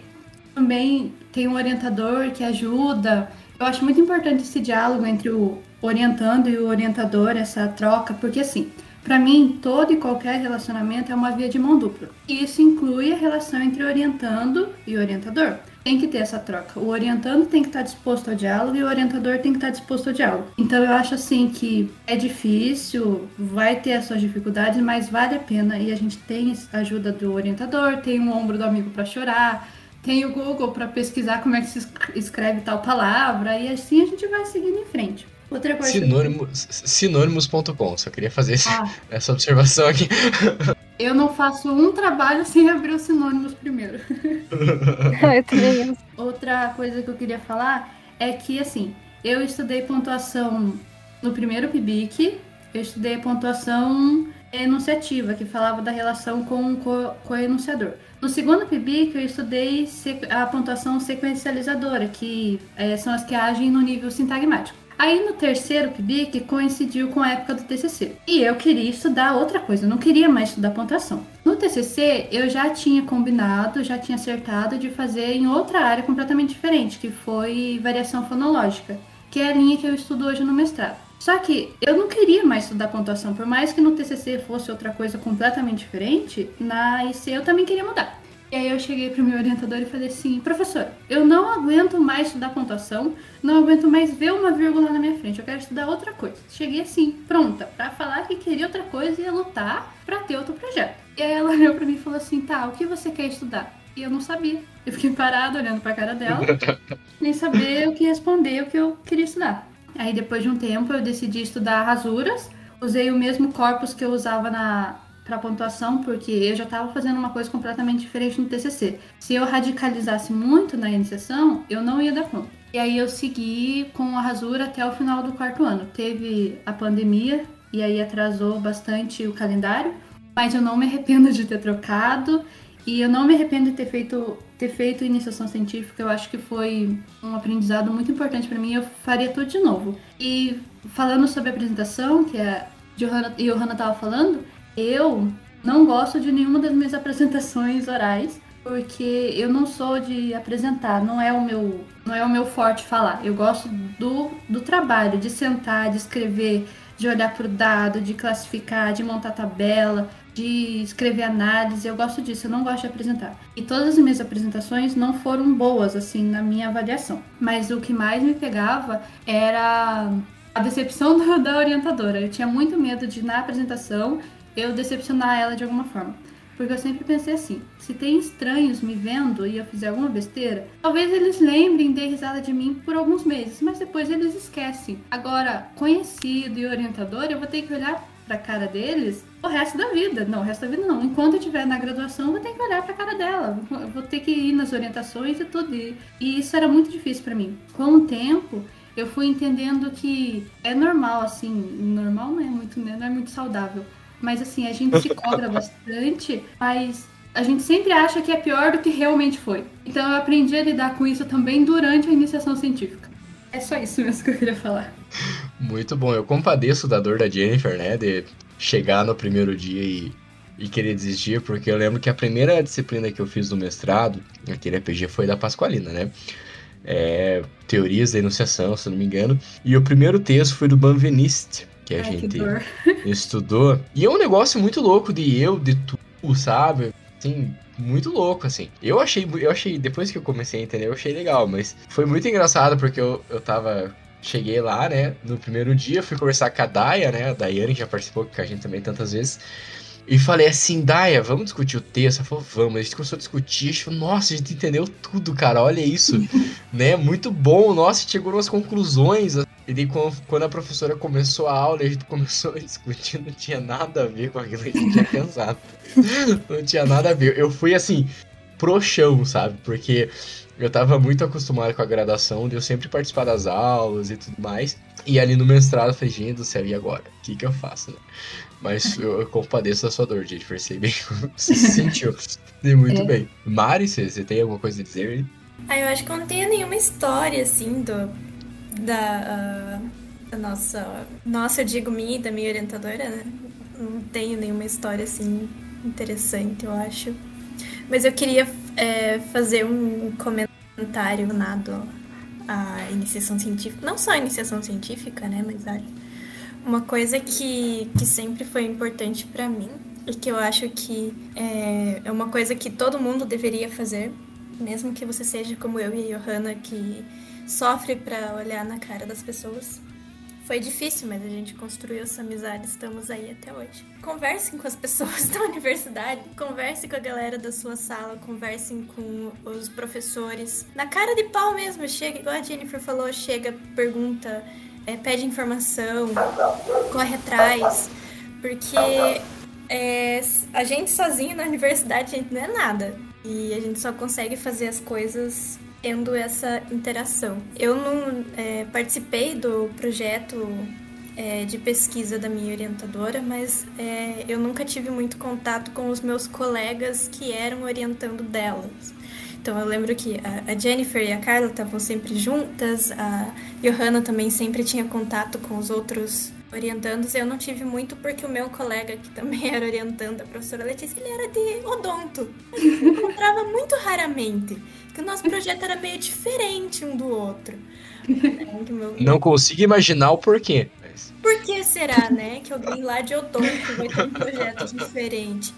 também tem um orientador que ajuda. Eu acho muito importante esse diálogo entre o orientando e o orientador, essa troca, porque assim, para mim, todo e qualquer relacionamento é uma via de mão dupla. E isso inclui a relação entre orientando e orientador tem que ter essa troca. O orientando tem que estar disposto ao diálogo e o orientador tem que estar disposto ao diálogo. Então eu acho assim que é difícil, vai ter as suas dificuldades, mas vale a pena e a gente tem a ajuda do orientador, tem um ombro do amigo para chorar, tem o Google para pesquisar como é que se escreve tal palavra e assim a gente vai seguindo em frente. Outra coisa. Sinônimos, sinônimos.com, só queria fazer ah. essa observação aqui. Eu não faço um trabalho sem abrir os sinônimos primeiro. eu também. Outra coisa que eu queria falar é que, assim, eu estudei pontuação no primeiro PIBIC, eu estudei pontuação enunciativa, que falava da relação com o co-enunciador. No segundo PIBIC, eu estudei a pontuação sequencializadora, que é, são as que agem no nível sintagmático. Aí no terceiro PIBIC coincidiu com a época do TCC. E eu queria estudar outra coisa, eu não queria mais estudar pontuação. No TCC eu já tinha combinado, já tinha acertado de fazer em outra área completamente diferente, que foi variação fonológica, que é a linha que eu estudo hoje no mestrado. Só que eu não queria mais estudar pontuação, por mais que no TCC fosse outra coisa completamente diferente, na IC eu também queria mudar. E aí eu cheguei pro meu orientador e falei assim, professor, eu não aguento mais estudar pontuação, não aguento mais ver uma vírgula na minha frente, eu quero estudar outra coisa. Cheguei assim, pronta, para falar que queria outra coisa e ia lutar para ter outro projeto. E aí ela olhou para mim e falou assim, tá, o que você quer estudar? E eu não sabia. Eu fiquei parada olhando pra cara dela, nem saber o que responder, o que eu queria estudar. Aí depois de um tempo eu decidi estudar rasuras, usei o mesmo corpus que eu usava na, para pontuação, porque eu já estava fazendo uma coisa completamente diferente no TCC. Se eu radicalizasse muito na iniciação, eu não ia dar conta. E aí eu segui com a rasura até o final do quarto ano. Teve a pandemia e aí atrasou bastante o calendário, mas eu não me arrependo de ter trocado e eu não me arrependo de ter feito ter feito iniciação científica. Eu acho que foi um aprendizado muito importante para mim. Eu faria tudo de novo. E falando sobre a apresentação, que a Johanna, Johanna estava falando, eu não gosto de nenhuma das minhas apresentações orais, porque eu não sou de apresentar, não é o meu, não é o meu forte falar. Eu gosto do, do trabalho, de sentar, de escrever, de olhar para o dado, de classificar, de montar tabela, de escrever análise. Eu gosto disso, eu não gosto de apresentar. E todas as minhas apresentações não foram boas, assim, na minha avaliação. Mas o que mais me pegava era a decepção da orientadora. Eu tinha muito medo de, na apresentação, eu decepcionar ela de alguma forma. Porque eu sempre pensei assim: se tem estranhos me vendo e eu fizer alguma besteira, talvez eles lembrem de risada de mim por alguns meses, mas depois eles esquecem. Agora, conhecido e orientador, eu vou ter que olhar pra cara deles o resto da vida. Não, o resto da vida não. Enquanto eu estiver na graduação, eu vou ter que olhar pra cara dela. Eu vou ter que ir nas orientações e tudo. E isso era muito difícil para mim. Com o tempo, eu fui entendendo que é normal, assim, normal não é muito, né? Não é muito saudável. Mas assim, a gente se cobra bastante, mas a gente sempre acha que é pior do que realmente foi. Então eu aprendi a lidar com isso também durante a iniciação científica. É só isso mesmo que eu queria falar. Muito bom. Eu compadeço da dor da Jennifer, né? De chegar no primeiro dia e, e querer desistir, porque eu lembro que a primeira disciplina que eu fiz do mestrado, aquele APG, foi da Pasqualina, né? É, teorias da enunciação, se não me engano. E o primeiro texto foi do Banveniste, que a Ai, gente que estudou. E é um negócio muito louco de eu, de tu, sabe? Assim, muito louco, assim. Eu achei, eu achei, depois que eu comecei a entender, eu achei legal, mas foi muito engraçado porque eu, eu tava. Cheguei lá, né? No primeiro dia, fui conversar com a Daya, né? A Daiane já participou com a gente também tantas vezes. E falei assim, Daya, vamos discutir o texto? Ela falou, vamos. A gente começou a discutir. A gente falou, nossa, a gente entendeu tudo, cara. Olha isso. né? Muito bom. Nossa, chegou nas conclusões. E daí, quando a professora começou a aula, a gente começou a discutir, não tinha nada a ver com aquilo que a gente tinha pensado. não tinha nada a ver. Eu fui assim, pro chão, sabe? Porque eu tava muito acostumado com a graduação, de eu sempre participar das aulas e tudo mais. E ali no mestrado eu falei, gente do céu, e agora? O que que eu faço, né? Mas eu, eu compadeço da sua dor, gente. Percebi como você se sentiu. E muito é. bem. Mari, você, você tem alguma coisa a dizer? Ah, eu acho que eu não tenho nenhuma história, assim, do, da, uh, nossa. Nossa, eu digo minha da minha orientadora, né? Não tenho nenhuma história assim interessante, eu acho. Mas eu queria é, fazer um comentário nado à iniciação científica. Não só a iniciação científica, né? Mas a, uma coisa que, que sempre foi importante para mim e que eu acho que é, é uma coisa que todo mundo deveria fazer, mesmo que você seja como eu e a Johanna, que sofre para olhar na cara das pessoas. Foi difícil, mas a gente construiu essa amizade, estamos aí até hoje. Conversem com as pessoas da universidade, conversem com a galera da sua sala, conversem com os professores. Na cara de pau mesmo, chega, igual a Jennifer falou, chega, pergunta, é, pede informação, corre atrás. Porque é, a gente sozinho na universidade, a gente não é nada. E a gente só consegue fazer as coisas tendo essa interação. Eu não é, participei do projeto é, de pesquisa da minha orientadora, mas é, eu nunca tive muito contato com os meus colegas que eram orientando delas. Então eu lembro que a Jennifer e a Carla estavam sempre juntas, a Johanna também sempre tinha contato com os outros orientandos. Eu não tive muito porque o meu colega, que também era orientando, a professora Letícia, ele era de odonto. Gente encontrava muito raramente que o nosso projeto era meio diferente um do outro. Não consigo imaginar o porquê. Mas... Por que será, né? Que alguém lá de Odonto vai ter um projeto diferente.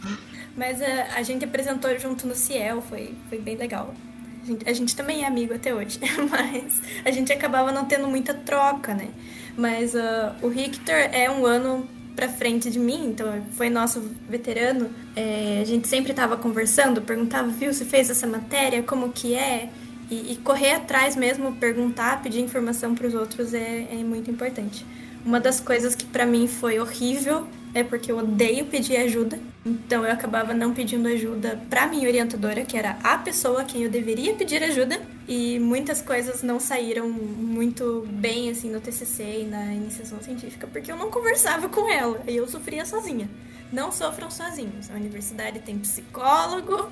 Mas a, a gente apresentou junto no Ciel, foi, foi bem legal. A gente, a gente também é amigo até hoje, mas a gente acabava não tendo muita troca, né? Mas uh, o Richter é um ano pra frente de mim, então foi nosso veterano. É, a gente sempre estava conversando, perguntava, viu, você fez essa matéria, como que é? E, e correr atrás mesmo, perguntar, pedir informação para os outros é, é muito importante. Uma das coisas que para mim foi horrível é porque eu odeio pedir ajuda. Então eu acabava não pedindo ajuda para minha orientadora, que era a pessoa a quem eu deveria pedir ajuda, e muitas coisas não saíram muito bem assim no TCC e na iniciação científica, porque eu não conversava com ela, e eu sofria sozinha. Não sofram sozinhos. A universidade tem psicólogo,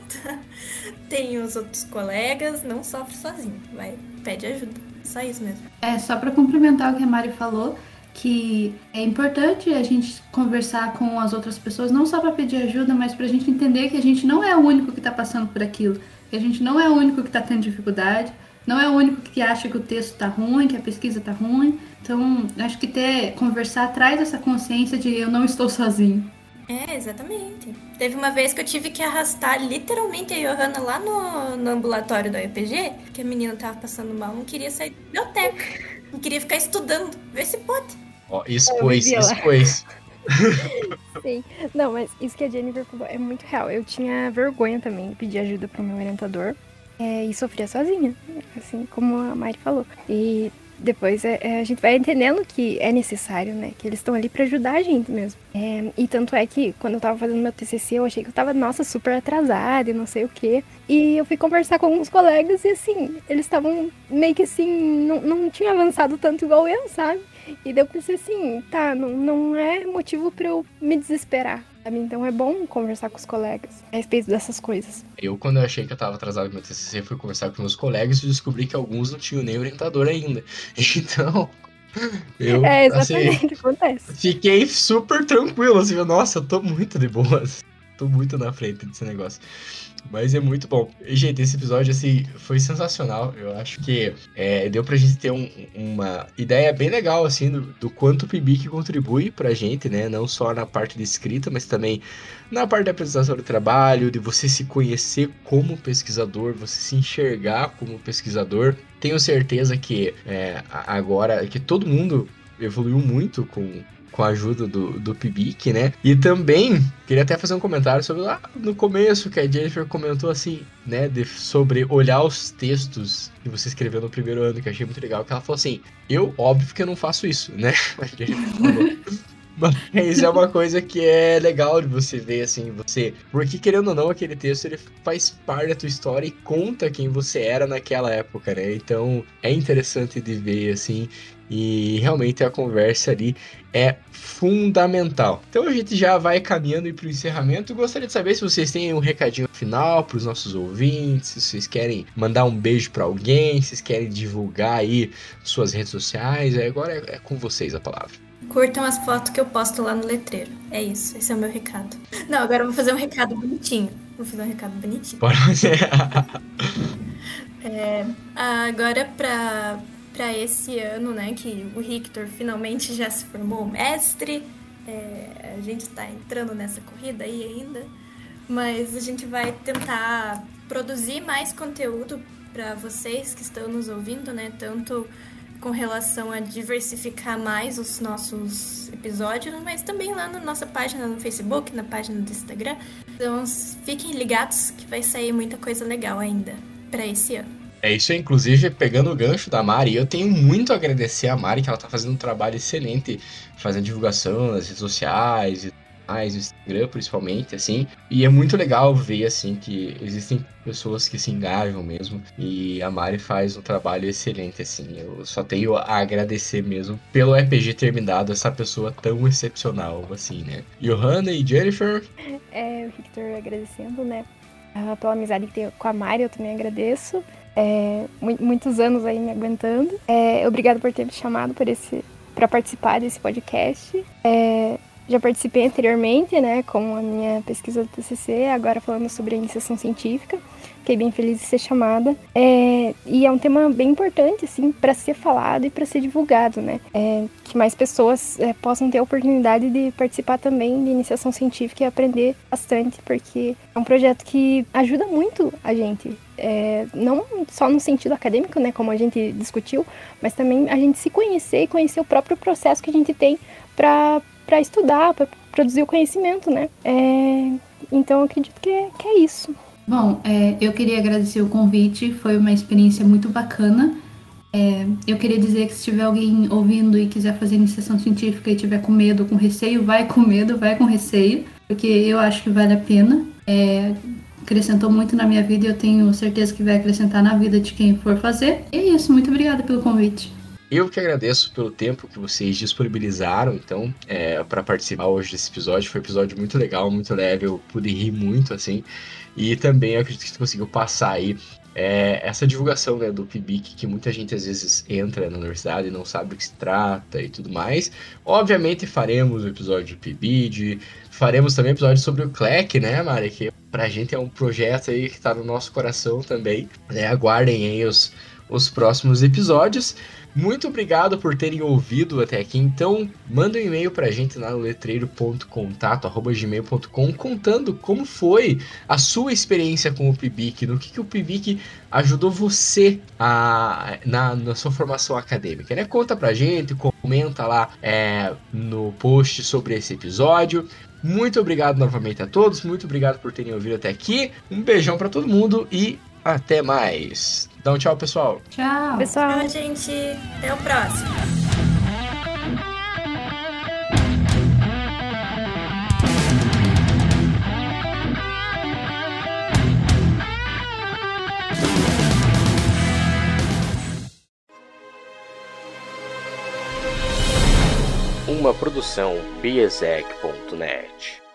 tem os outros colegas, não sofre sozinho. Vai, pede ajuda. Só isso mesmo. É, só para complementar o que a Mari falou, que é importante a gente conversar com as outras pessoas, não só para pedir ajuda, mas para a gente entender que a gente não é o único que está passando por aquilo, que a gente não é o único que está tendo dificuldade, não é o único que acha que o texto está ruim, que a pesquisa está ruim. Então, acho que ter conversar traz essa consciência de eu não estou sozinho. É, exatamente. Teve uma vez que eu tive que arrastar literalmente a Johanna lá no, no ambulatório da EPG, que a menina tava passando mal, não queria sair da biblioteca. Não queria ficar estudando. Vê se pode. Ó, expôs, expôs. Sim, não, mas isso que a Jennifer falou é muito real. Eu tinha vergonha também de pedir ajuda pro meu orientador é, e sofria sozinha, assim como a Mari falou. E depois é, é, a gente vai entendendo que é necessário, né? Que eles estão ali para ajudar a gente mesmo. É, e tanto é que quando eu tava fazendo meu TCC, eu achei que eu tava, nossa, super atrasada e não sei o quê. E eu fui conversar com alguns colegas e assim, eles estavam meio que assim, não, não tinha avançado tanto igual eu, sabe? E deu pra ser assim, tá, não, não é motivo para eu me desesperar. Sabe? Então é bom conversar com os colegas a respeito dessas coisas. Eu, quando eu achei que eu tava atrasado no meu TCC, fui conversar com meus colegas e descobri que alguns não tinham nem orientador ainda. Então, eu, é, exatamente, assim, acontece. Fiquei super tranquilo, assim, nossa, eu tô muito de boas. Tô muito na frente desse negócio. Mas é muito bom. Gente, esse episódio, assim, foi sensacional. Eu acho que é, deu pra gente ter um, uma ideia bem legal, assim, do, do quanto o PIBIC contribui pra gente, né? Não só na parte de escrita, mas também na parte da apresentação do trabalho, de você se conhecer como pesquisador, você se enxergar como pesquisador. Tenho certeza que é, agora, que todo mundo evoluiu muito com com a ajuda do, do Pibic, né? E também queria até fazer um comentário sobre lá no começo que a Jennifer comentou assim, né, de, sobre olhar os textos que você escreveu no primeiro ano, que eu achei muito legal, que ela falou assim: "Eu, óbvio que eu não faço isso", né? A Jennifer falou. Mas é uma coisa que é legal de você ver, assim, você. Porque, querendo ou não, aquele texto ele faz parte da tua história e conta quem você era naquela época, né? Então é interessante de ver, assim. E realmente a conversa ali é fundamental. Então a gente já vai caminhando para o encerramento. Gostaria de saber se vocês têm um recadinho final para os nossos ouvintes, se vocês querem mandar um beijo para alguém, se vocês querem divulgar aí suas redes sociais. Agora é, é com vocês a palavra. Curtam as fotos que eu posto lá no letreiro. É isso, esse é o meu recado. Não, agora eu vou fazer um recado bonitinho. Vou fazer um recado bonitinho. Pode fazer. é, agora, pra, pra esse ano, né, que o Victor finalmente já se formou mestre, é, a gente tá entrando nessa corrida aí ainda, mas a gente vai tentar produzir mais conteúdo para vocês que estão nos ouvindo, né, tanto com relação a diversificar mais os nossos episódios, mas também lá na nossa página no Facebook, na página do Instagram. Então fiquem ligados que vai sair muita coisa legal ainda para esse ano. É isso, inclusive, pegando o gancho da Mari, eu tenho muito a agradecer a Mari, que ela tá fazendo um trabalho excelente, fazendo divulgação nas redes sociais e mais, no Instagram principalmente, assim. E é muito legal ver, assim, que existem pessoas que se engajam mesmo. E a Mari faz um trabalho excelente, assim. Eu só tenho a agradecer mesmo pelo RPG ter me dado essa pessoa tão excepcional, assim, né? Johanna e Jennifer? É, o Victor agradecendo, né? Pela amizade que tem com a Mari, eu também agradeço. É, muitos anos aí me aguentando. É, obrigado por ter me chamado por esse para participar desse podcast. É, já participei anteriormente, né, com a minha pesquisa do TCC, agora falando sobre a iniciação científica. Fiquei bem feliz de ser chamada. É, e é um tema bem importante, assim, para ser falado e para ser divulgado, né? É, que mais pessoas é, possam ter a oportunidade de participar também de iniciação científica e aprender bastante, porque é um projeto que ajuda muito a gente. É, não só no sentido acadêmico, né, como a gente discutiu, mas também a gente se conhecer e conhecer o próprio processo que a gente tem para estudar, para produzir o conhecimento, né? É, então eu acredito que é, que é isso. Bom, é, eu queria agradecer o convite, foi uma experiência muito bacana. É, eu queria dizer que se tiver alguém ouvindo e quiser fazer iniciação científica e tiver com medo, com receio, vai com medo, vai com receio, porque eu acho que vale a pena. É, acrescentou muito na minha vida e eu tenho certeza que vai acrescentar na vida de quem for fazer. E é isso, muito obrigada pelo convite. Eu que agradeço pelo tempo que vocês disponibilizaram, então, é, para participar hoje desse episódio. Foi um episódio muito legal, muito leve, eu pude rir muito, assim. E também eu acredito que você conseguiu passar aí é, essa divulgação né, do PIBIC, que muita gente às vezes entra na universidade e não sabe do que se trata e tudo mais. Obviamente faremos o episódio do PIBID, faremos também episódio sobre o CLEC, né, Mari? Que pra gente é um projeto aí que tá no nosso coração também. Né? Aguardem aí os, os próximos episódios. Muito obrigado por terem ouvido até aqui. Então, manda um e-mail pra gente lá no letreiro.contato@gmail.com contando como foi a sua experiência com o PIBIC, no que, que o PIBIC ajudou você a, na, na sua formação acadêmica, né? Conta pra gente, comenta lá é, no post sobre esse episódio. Muito obrigado novamente a todos, muito obrigado por terem ouvido até aqui. Um beijão para todo mundo e Até mais. Então, tchau, pessoal. Tchau. Pessoal. Tchau, gente. Até o próximo. Uma produção biesec.net.